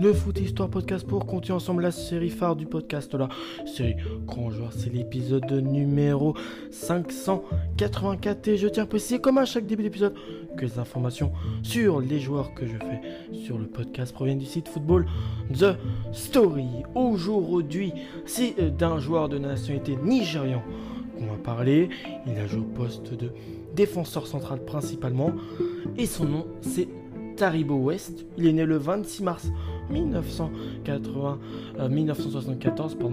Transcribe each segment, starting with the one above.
de Foot Histoire Podcast pour continuer ensemble la série phare du podcast là. C'est Grand Joueur, c'est l'épisode numéro 584 et je tiens à préciser comme à chaque début d'épisode que les informations sur les joueurs que je fais sur le podcast proviennent du site Football The Story. Aujourd'hui, c'est d'un joueur de nationalité nigérian qu'on va parler. Il a joué au poste de défenseur central principalement et son nom c'est Taribo West. Il est né le 26 mars 1980, 1974 euh,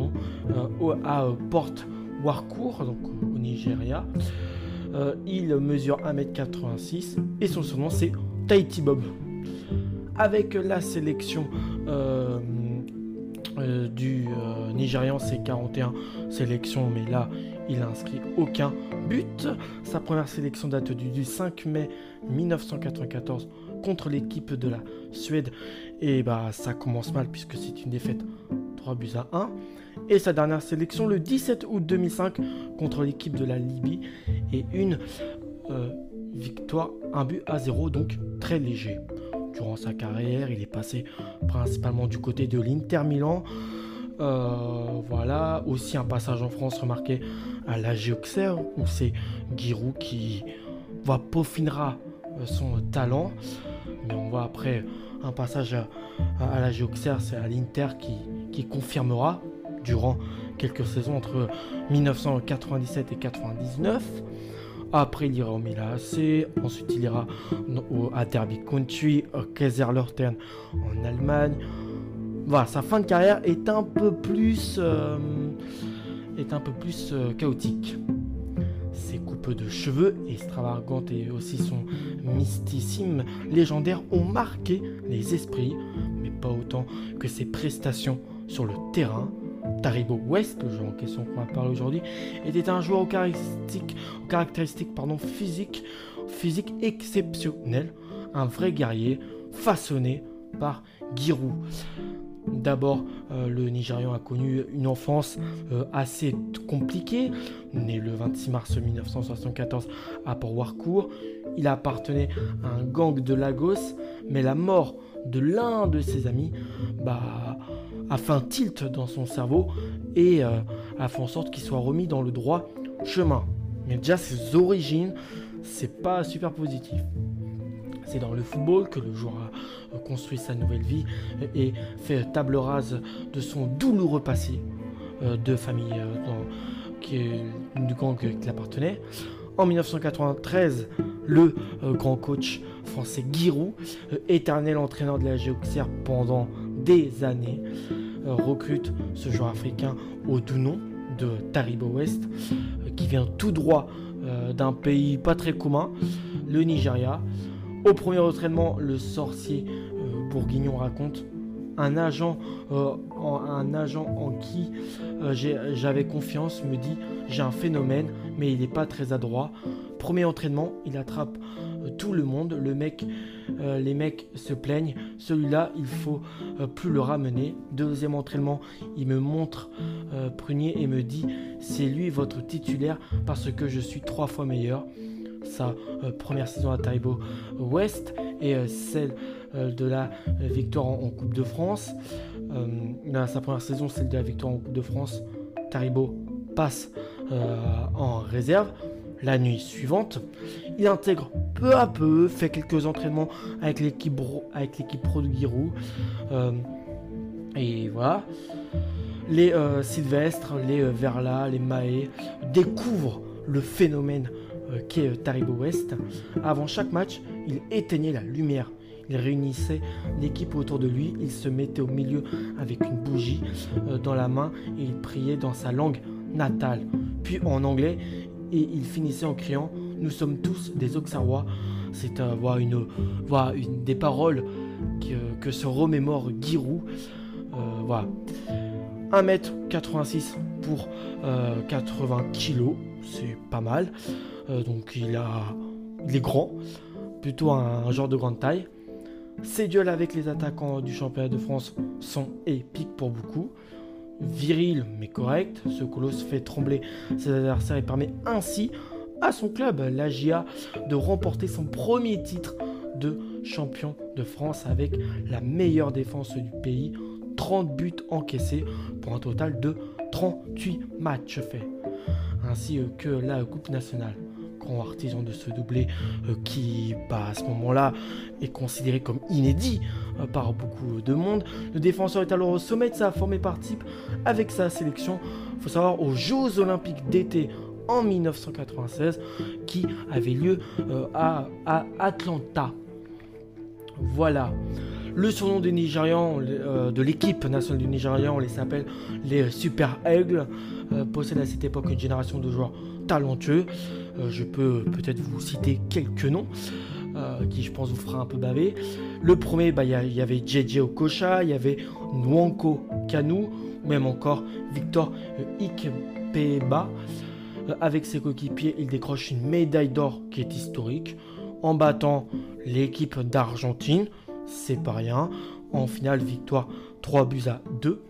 euh, à euh, Port Warcourt, au Nigeria. il mesure 1m86 et son surnom c'est Tahiti Bob. Avec la sélection du Nigérian, c'est 41 sélections, mais là il n'a inscrit aucun but. Sa première sélection date du 5 mai 1994 contre l'équipe de la Suède. Et bah ça commence mal puisque c'est une défaite 3 buts à 1. Et sa dernière sélection le 17 août 2005 contre l'équipe de la Libye. Et une euh, victoire, un but à 0, donc très léger. Durant sa carrière, il est passé principalement du côté de l'Inter Milan. Euh, voilà, aussi un passage en France remarqué à la Auxerre où c'est Giroud qui va peaufinera euh, son talent. Mais on voit après un passage à, la Géoxer, c'est à l'Inter qui, confirmera durant quelques saisons entre 1997 et 99. Après, il ira au Milan AC. Ensuite, il ira à Derby Country, au en Allemagne. Voilà, sa fin de carrière est un peu plus, euh, est un peu plus euh, chaotique de cheveux extravagantes et aussi son mysticisme légendaire ont marqué les esprits, mais pas autant que ses prestations sur le terrain. Taribo West, le joueur en question qu'on va parler aujourd'hui, était un joueur aux caractéristiques, aux caractéristiques pardon, physiques, physique exceptionnelles, un vrai guerrier façonné par Giroud. D'abord, euh, le Nigérian a connu une enfance euh, assez compliquée. Né le 26 mars 1974 à Port Warcourt, il appartenait à un gang de Lagos, mais la mort de l'un de ses amis bah, a fait un tilt dans son cerveau et euh, a fait en sorte qu'il soit remis dans le droit chemin. Mais déjà, ses origines, c'est pas super positif. C'est dans le football que le joueur a construit sa nouvelle vie et fait table rase de son douloureux passé euh, de famille euh, une gang qui appartenait. En 1993, le euh, grand coach français Giroud, éternel entraîneur de la Géoxer pendant des années, recrute ce joueur africain au doux nom de Taribo West, qui vient tout droit d'un pays pas très commun, le Nigeria. Au premier entraînement, le sorcier euh, bourguignon raconte un agent, euh, en, un agent en qui euh, j'avais confiance me dit j'ai un phénomène, mais il n'est pas très adroit. Premier entraînement, il attrape tout le monde. Le mec, les mecs se plaignent. Celui-là, il faut plus le ramener. Deuxième entraînement, il me montre Prunier et me dit c'est lui votre titulaire parce que je suis trois fois meilleur sa euh, première saison à Taibo West et euh, celle euh, de la victoire en, Coupe de France. sa première saison, celle de la victoire en Coupe de France, Taribo passe en réserve. La nuit suivante, il intègre peu à peu, fait quelques entraînements avec l'équipe pro de Giroud. et voilà. Les Sylvestres, les Verla, les Maé découvrent le phénomène euh, qui est Taribo West. Avant chaque match, il éteignait la lumière. Il réunissait l'équipe autour de lui, il se mettait au milieu avec une bougie euh, dans la main et il priait dans sa langue natale, puis en anglais, et il finissait en criant Nous sommes tous des Auxerrois. C'est euh, une, des paroles que, se remémore Giroud. voilà. 1m86 pour 80 kg, c'est pas mal. Euh, donc il, a, il est grand, plutôt un, genre de grande taille. Ses duels avec les attaquants du championnat de France sont épiques pour beaucoup. Viril mais correct, ce colosse fait trembler ses adversaires et permet ainsi à son club, l'AGIA, de remporter son premier titre de champion de France avec la meilleure défense du pays, 30 buts encaissés pour un total de 38 matchs faits, ainsi que la Coupe nationale artisan de ce doublé euh, qui, bah, à ce moment-là, est considéré comme inédit euh, par beaucoup de monde. Le défenseur est alors au sommet de sa forme et participe avec sa sélection, il faut savoir, aux Jeux Olympiques d'été en 1996 qui avait lieu euh, à, Atlanta. Voilà. Le surnom des Nigérians, de l'équipe nationale du Nigérian, on les s'appelle les Super Aigles, possède à cette époque une génération de joueurs talentueux. Euh, je peux peut-être vous citer quelques noms. Euh, qui je pense vous fera un peu baver. Le premier, bah, il y, avait JJ Okocha, il y avait Nwanko Kanu, même encore Victor Ikpeba. Euh, avec ses coéquipiers, il décroche une médaille d'or qui est historique en battant l'équipe d'Argentine, c'est pas rien. En finale, victoire 3 buts à 2.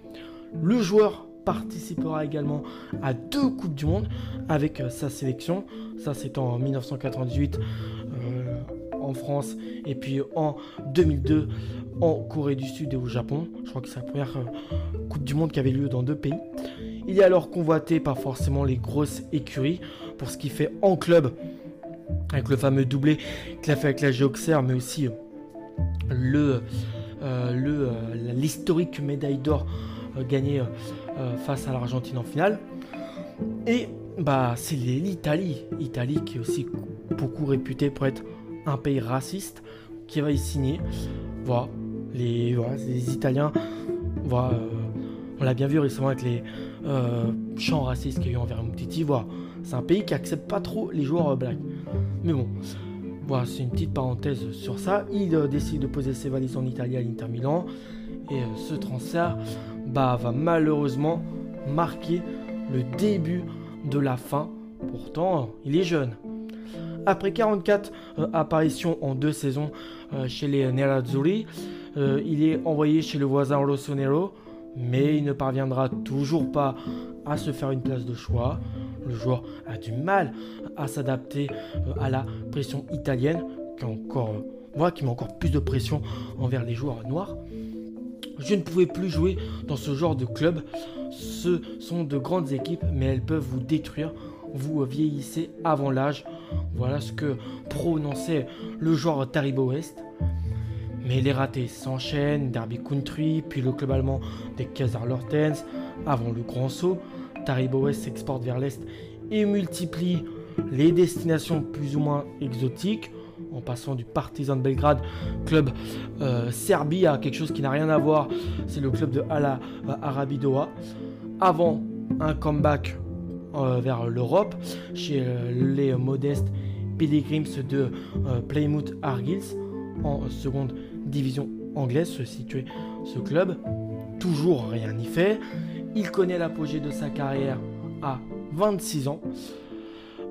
Le joueur participera également à deux Coupes du Monde avec euh, sa sélection. Ça, c'est en 1998 euh, en France et puis en 2002 en Corée du Sud et au Japon. Je crois que c'est la première euh, Coupe du Monde qui avait lieu dans deux pays. Il est alors convoité par forcément les grosses écuries pour ce qu'il fait en club avec le fameux doublé qu'il a fait avec la Géoxer, mais aussi le l'historique médaille d'or gagnée euh, face à l'Argentine en finale. Et bah, c'est l'Italie. Italie qui est aussi beaucoup réputée pour être un pays raciste qui va y signer. Voilà, les, les Italiens, euh, on l'a bien vu récemment avec les euh, chants racistes qu'il y a eu envers Moutiti. C'est un pays qui accepte pas trop les joueurs blacks. Mais bon, voilà, c'est une petite parenthèse sur ça. Il décide de poser ses valises en Italie à l'Inter Milan. Et ce transfert bah, va malheureusement marquer le début de la fin. Pourtant, il est jeune. Après 44 euh, apparitions en deux saisons euh, chez les Nerazzurri, euh, il est envoyé chez le voisin Rossonero, mais il ne parviendra toujours pas à se faire une place de choix. Le joueur a du mal à s'adapter à la pression italienne, qui, encore, qui met encore plus de pression envers les joueurs noirs. Je ne pouvais plus jouer dans ce genre de club. Ce sont de grandes équipes, mais elles peuvent vous détruire. Vous vieillissez avant l'âge. Voilà ce que prononçait le joueur Taribo West. Mais les ratés s'enchaînent, Derby Country, puis le club allemand des Kaiserlautens, avant le grand saut. Taribo s'exporte vers l'Est et multiplie les destinations plus ou moins exotiques en passant du Partizan de Belgrade, club euh, Serbie, à quelque chose qui n'a rien à voir. C'est le club de Ala euh, Arabidoa. Avant un comeback euh, vers l'Europe, chez les modestes Pilgrims de Plymouth Argyle, en seconde division anglaise, se situait ce club. Toujours rien n'y fait. Il connaît l'apogée de sa carrière à 26 ans.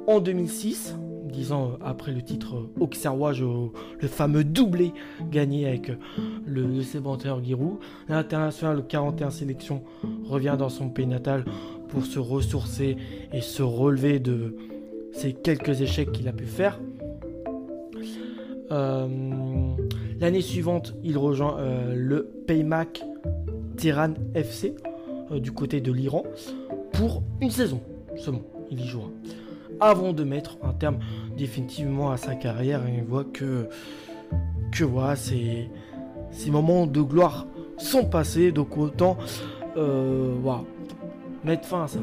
En 2006, dix ans après le titre auxerrois, le fameux doublé gagné avec le, le Sébanteur Giroud. L'international 41 sélection revient dans son pays natal pour se ressourcer et se relever de ces quelques échecs qu'il a pu faire. Euh, l'année suivante, il rejoint euh, le Paymac Tiran FC du côté de l'Iran pour une saison seulement. Il y jouera avant de mettre un terme définitivement à sa carrière. Et on voit que, que voilà, ces, moments de gloire sont passés. Donc autant euh, mettre fin à ça.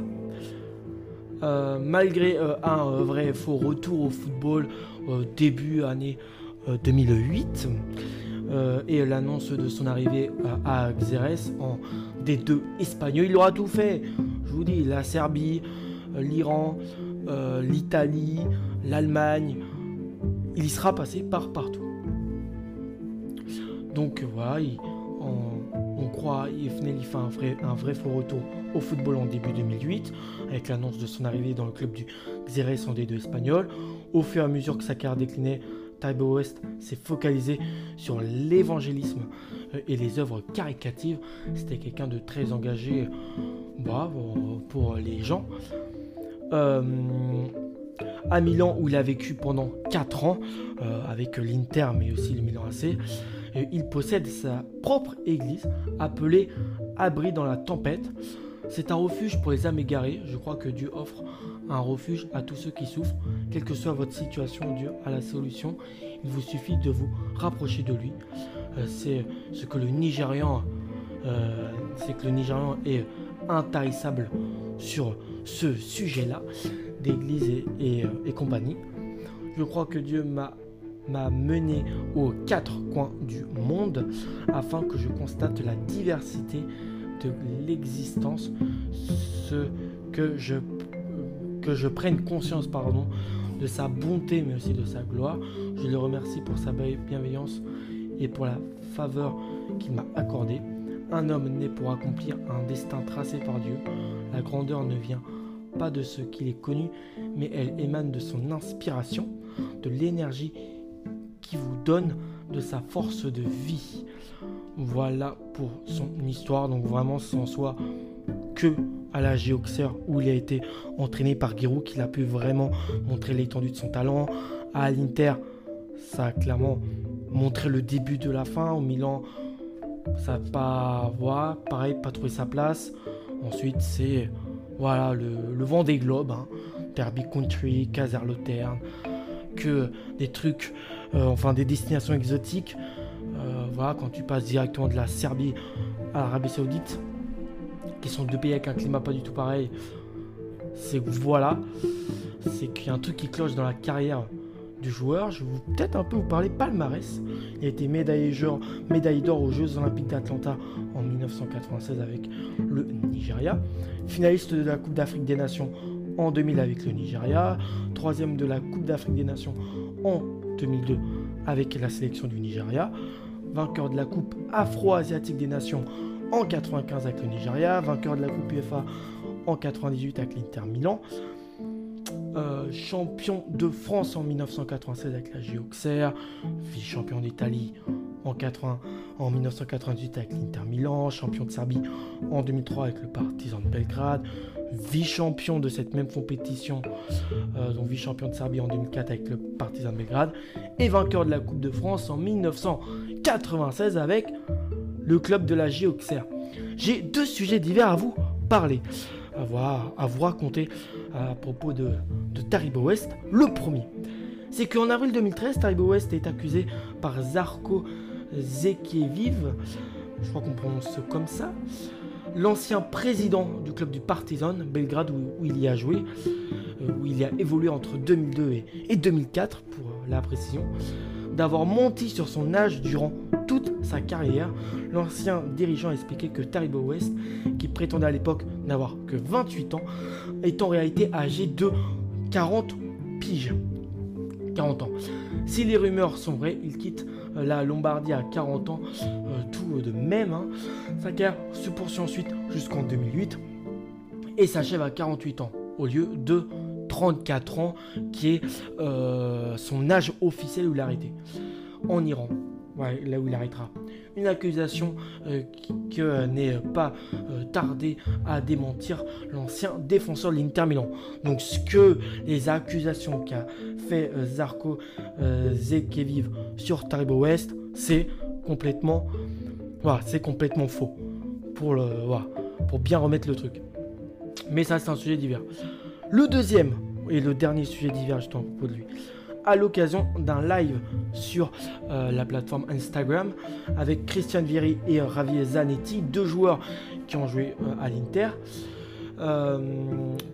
Euh, malgré euh, un vrai faux retour au football début année 2008 et l'annonce de son arrivée à Xerès en D2 espagnol, il aura tout fait. Je vous dis, la Serbie, l'Iran, euh, l'Italie, l'Allemagne. Il y sera passé par partout. Donc voilà, on, croit il fait un vrai, un vrai faux retour au football en début 2008, avec l'annonce de son arrivée dans le club du Xerès en D2 espagnol. Au fur et à mesure que sa carrière déclinait, Taibo West s'est focalisé sur l'évangélisme euh, et les œuvres caricatives. C'était quelqu'un de très engagé bah, pour les gens. Euh, à Milan où il a vécu pendant 4 ans avec l'Inter mais aussi le Milan AC. il possède sa propre église appelée Abri dans la tempête. C'est un refuge pour les âmes égarées. Je crois que Dieu offre un refuge à tous ceux qui souffrent. Quelle que soit votre situation, Dieu a la solution. Il vous suffit de vous rapprocher de lui. Euh, c'est ce que le Nigérian, euh, c'est que le Nigérian est intarissable sur ce sujet-là d'église et, euh, et, compagnie. Je crois que Dieu m'a m'a mené aux quatre coins du monde afin que je constate la diversité l'existence, ce que je que je prenne conscience pardon, de sa bonté, mais aussi de sa gloire. Je le remercie pour sa bienveillance et pour la faveur qu'il m'a accordée. Un homme né pour accomplir un destin tracé par Dieu. La grandeur ne vient pas de ce qu'il est connu, mais elle émane de son inspiration, de l'énergie qui vous donne de sa force de vie. Voilà pour son histoire. Donc vraiment, sans soi que à la Géoxer où il a été entraîné par Giroud qu'il a pu vraiment montrer l'étendue de son talent. À l'Inter, ça a clairement montré le début de la fin. Au Milan, ça n'a pas, voilà, pareil, pas trouvé sa place. Ensuite, c'est voilà le, vent des globes, hein. Derby Country, Kaiserslautern, que des trucs, euh, enfin des destinations exotiques. Voilà, quand tu passes directement de la Serbie à l'Arabie Saoudite, qui sont deux pays avec un climat pas du tout pareil, c'est voilà, c'est qu'il y a un truc qui cloche dans la carrière du joueur. Je vais peut-être un peu vous parler palmarès. Il a été médaillé médaille d'or aux Jeux Olympiques d'Atlanta en 1996 avec le Nigeria, finaliste de la Coupe d'Afrique des Nations en 2000 avec le Nigeria, troisième de la Coupe d'Afrique des Nations en 2002 avec la sélection du Nigeria, vainqueur de la Coupe Afro-Asiatique des Nations en 95 avec le Nigeria, vainqueur de la Coupe UEFA en 98 avec l'Inter Milan, euh, champion de France en 1996 avec la Géoxer, vice-champion d'Italie en, 80, en 1998 avec l'Inter Milan, champion de Serbie en 2003 avec le Partizan de Belgrade, vice-champion de cette même compétition, euh, donc vice-champion de Serbie en 2004 avec le Partizan de Belgrade, et vainqueur de la Coupe de France en 1996 avec le club de la Géoxer. J'ai deux sujets divers à vous parler, à, voir, à vous raconter à propos de, de Taribo West. Le premier, c'est qu'en avril 2013, Taribo West est accusé par Zarko Zekieviv, je crois qu'on prononce comme ça, l'ancien président du club du Partizan, Belgrade, où, il y a joué, euh, où il y a évolué entre 2002 et, et 2004, pour la précision, d'avoir menti sur son âge durant toute sa carrière. L'ancien dirigeant a expliqué que Taribo West, qui prétendait à l'époque n'avoir que 28 ans, est en réalité âgé de 40 piges. 40 ans. Si les rumeurs sont vraies, il quitte euh, la Lombardie à 40 ans, euh, tout de même. Hein. Sa carrière se poursuit ensuite jusqu'en 2008 et s'achève à 48 ans au lieu de 34 ans qui est euh, son âge officiel où il a arrêté. En Iran, là où il arrêtera. Une accusation euh, qui, n'est pas euh, tardé à démentir l'ancien défenseur de l'Inter Milan. Donc ce que les accusations qu'a fait euh, Zarko Zekeviv sur Taribo West, c'est complètement, voilà, c'est complètement faux. Pour, le, pour bien remettre le truc. Mais ça, c'est un sujet divers. Le deuxième et le dernier sujet divers, je t'en propos de lui à l'occasion d'un live sur euh, la plateforme Instagram avec Christian Vieri et Javier Zanetti, deux joueurs qui ont joué euh, à l'Inter. Euh,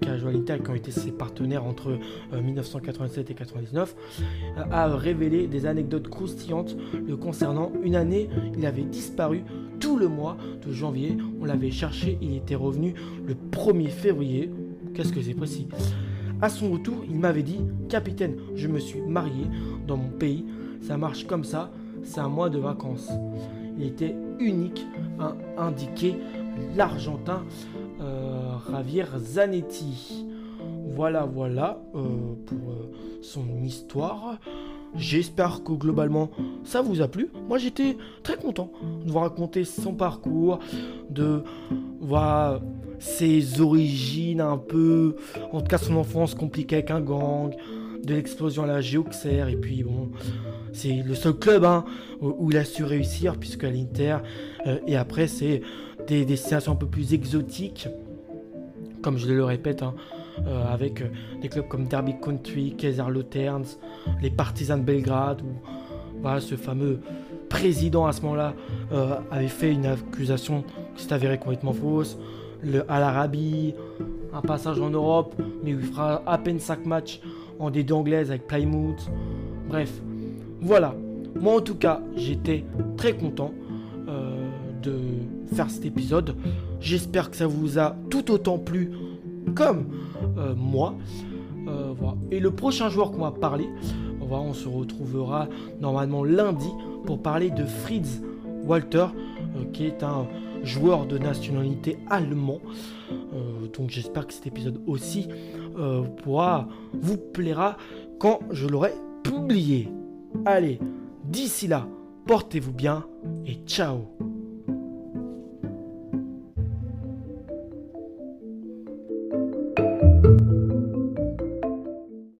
qui a joué à l'Inter qui ont été ses partenaires entre 1987 et 99, a révélé des anecdotes croustillantes le concernant. Une année, il avait disparu tout le mois de janvier. On l'avait cherché, il était revenu le 1er février. Qu'est-ce que c'est précis? À son retour, il m'avait dit Capitaine, je me suis marié dans mon pays. Ça marche comme ça, c'est un mois de vacances. Il était unique à indiquer l'Argentin euh, Javier Zanetti. Voilà, voilà euh, pour euh, son histoire. J'espère que globalement ça vous a plu. Moi j'étais très content de vous raconter son parcours, de voir ses origines un peu, en tout cas son enfance compliquée avec un gang, de l'explosion à la Géoxer, et puis bon, c'est le seul club hein, où, il a su réussir, puisque à l'Inter, euh, et après c'est des destinations un peu plus exotiques, comme je le répète, hein, euh, avec des clubs comme Derby Country, Kaiserslautern, les Partisans de Belgrade, où voilà, ce fameux président à ce moment-là euh, avait fait une accusation qui s'est avérée complètement fausse. Le, à l'Arabie, un passage en Europe, mais il fera à peine 5 matchs en D2 anglaise avec Plymouth. Bref, voilà. Moi en tout cas, j'étais très content euh, de faire cet épisode. J'espère que ça vous a tout autant plu comme euh, moi. voilà. Et le prochain joueur qu'on va parler, on se retrouvera normalement lundi pour parler de Fritz Walter, euh, qui est un joueur de nationalité allemand. Euh, donc j'espère que cet épisode aussi euh, pourra vous plaira quand je l'aurai publié. Allez, d'ici là, portez-vous bien et ciao